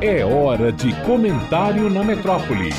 É hora de comentário na metrópole.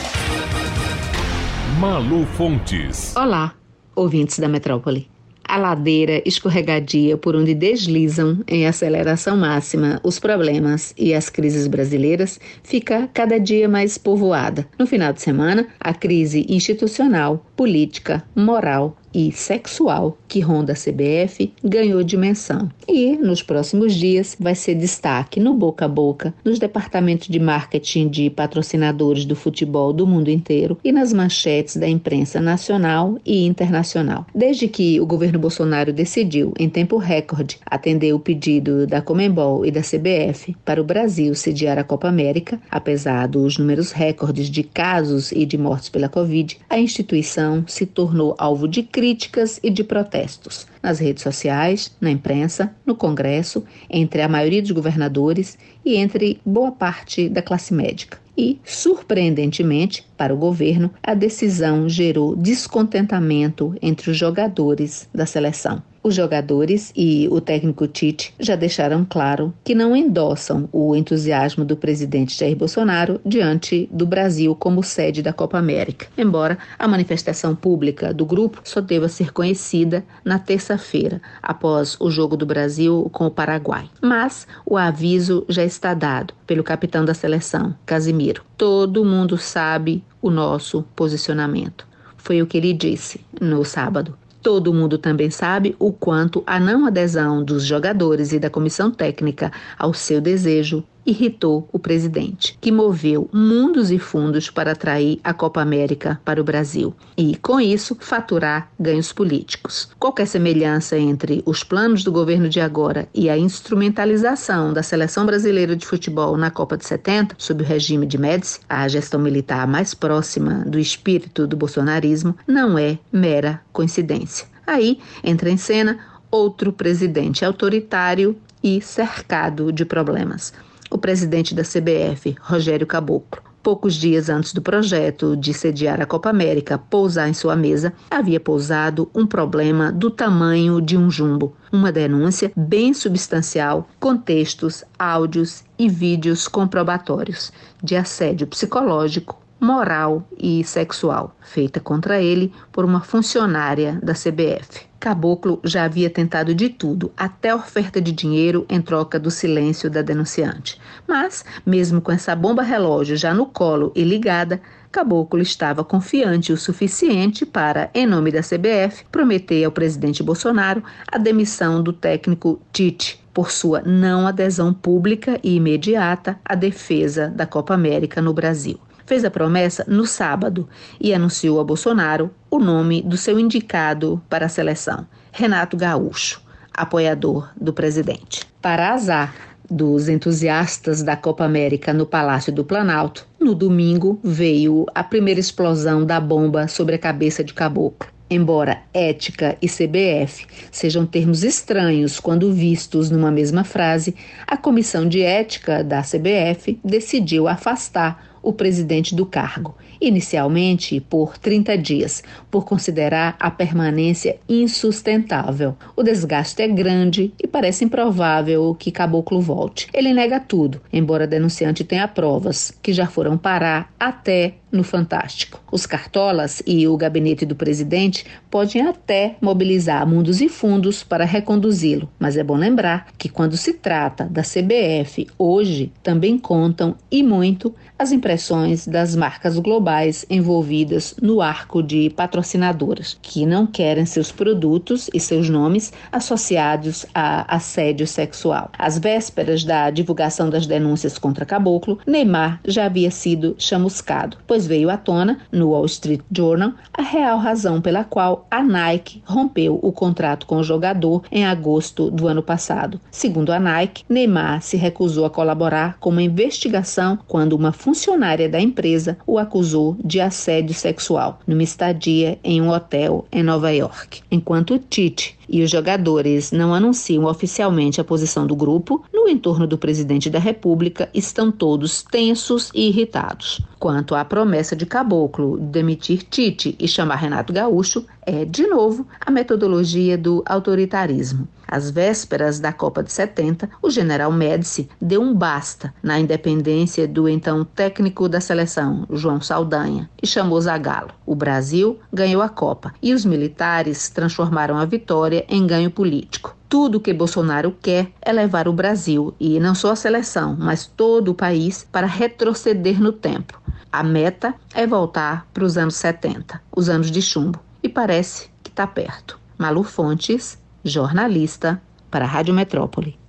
Malu Fontes. Olá, ouvintes da metrópole. A ladeira escorregadia por onde deslizam em aceleração máxima os problemas e as crises brasileiras fica cada dia mais povoada. No final de semana, a crise institucional, política, moral e sexual que ronda a CBF ganhou dimensão. E, nos próximos dias, vai ser destaque no boca a boca, nos departamentos de marketing de patrocinadores do futebol do mundo inteiro e nas manchetes da imprensa nacional e internacional. Desde que o governo Bolsonaro decidiu, em tempo recorde, atender o pedido da Comembol e da CBF para o Brasil sediar a Copa América, apesar dos números recordes de casos e de mortes pela Covid, a instituição se tornou alvo de críticas e de protestos nas redes sociais, na imprensa, no Congresso, entre a maioria dos governadores e entre boa parte da classe médica. E, surpreendentemente, para o governo, a decisão gerou descontentamento entre os jogadores da seleção. Os jogadores e o técnico Tite já deixaram claro que não endossam o entusiasmo do presidente Jair Bolsonaro diante do Brasil como sede da Copa América, embora a manifestação pública do grupo só deva ser conhecida na terça-feira, após o jogo do Brasil com o Paraguai. Mas o aviso já está dado pelo capitão da seleção, Casimiro. Todo mundo sabe o nosso posicionamento. Foi o que ele disse no sábado. Todo mundo também sabe o quanto a não adesão dos jogadores e da comissão técnica ao seu desejo irritou o presidente, que moveu mundos e fundos para atrair a Copa América para o Brasil e, com isso, faturar ganhos políticos. Qualquer semelhança entre os planos do governo de agora e a instrumentalização da seleção brasileira de futebol na Copa de 70, sob o regime de Médici, a gestão militar mais próxima do espírito do bolsonarismo, não é mera coincidência. Aí entra em cena outro presidente autoritário e cercado de problemas o presidente da CBF, Rogério Caboclo. Poucos dias antes do projeto de sediar a Copa América pousar em sua mesa, havia pousado um problema do tamanho de um jumbo. Uma denúncia bem substancial, com textos, áudios e vídeos comprobatórios de assédio psicológico, moral e sexual, feita contra ele por uma funcionária da CBF. Caboclo já havia tentado de tudo, até oferta de dinheiro em troca do silêncio da denunciante. Mas, mesmo com essa bomba relógio já no colo e ligada, Caboclo estava confiante o suficiente para, em nome da CBF, prometer ao presidente Bolsonaro a demissão do técnico Tite por sua não adesão pública e imediata à defesa da Copa América no Brasil fez a promessa no sábado e anunciou a Bolsonaro o nome do seu indicado para a seleção, Renato Gaúcho, apoiador do presidente. Para azar dos entusiastas da Copa América no Palácio do Planalto, no domingo veio a primeira explosão da bomba sobre a cabeça de Caboclo. Embora ética e CBF sejam termos estranhos quando vistos numa mesma frase, a comissão de ética da CBF decidiu afastar o presidente do cargo, inicialmente por 30 dias, por considerar a permanência insustentável. O desgaste é grande e parece improvável que Caboclo volte. Ele nega tudo, embora a denunciante tenha provas que já foram parar até no Fantástico. Os cartolas e o gabinete do presidente podem até mobilizar mundos e fundos para reconduzi-lo, mas é bom lembrar que quando se trata da CBF, hoje também contam e muito as impressões das marcas globais envolvidas no arco de patrocinadoras, que não querem seus produtos e seus nomes associados a assédio sexual. Às vésperas da divulgação das denúncias contra Caboclo, Neymar já havia sido chamuscado, pois veio à tona, no Wall Street Journal, a real razão pela qual a Nike rompeu o contrato com o jogador em agosto do ano passado. Segundo a Nike, Neymar se recusou a colaborar com uma investigação quando uma funcionária da empresa o acusou de assédio sexual numa estadia em um hotel em Nova York. Enquanto Tite e os jogadores não anunciam oficialmente a posição do grupo, no entorno do presidente da República estão todos tensos e irritados. Quanto à promessa de Caboclo demitir Tite e chamar Renato Gaúcho, é, de novo, a metodologia do autoritarismo. Às vésperas da Copa de 70, o general Médici deu um basta na independência do então técnico da seleção, João Saldanha, e chamou Zagallo. O Brasil ganhou a Copa e os militares transformaram a vitória em ganho político. Tudo que Bolsonaro quer é levar o Brasil, e não só a seleção, mas todo o país, para retroceder no tempo. A meta é voltar para os anos 70, os anos de chumbo, e parece que está perto. Malu Fontes, jornalista, para a Rádio Metrópole.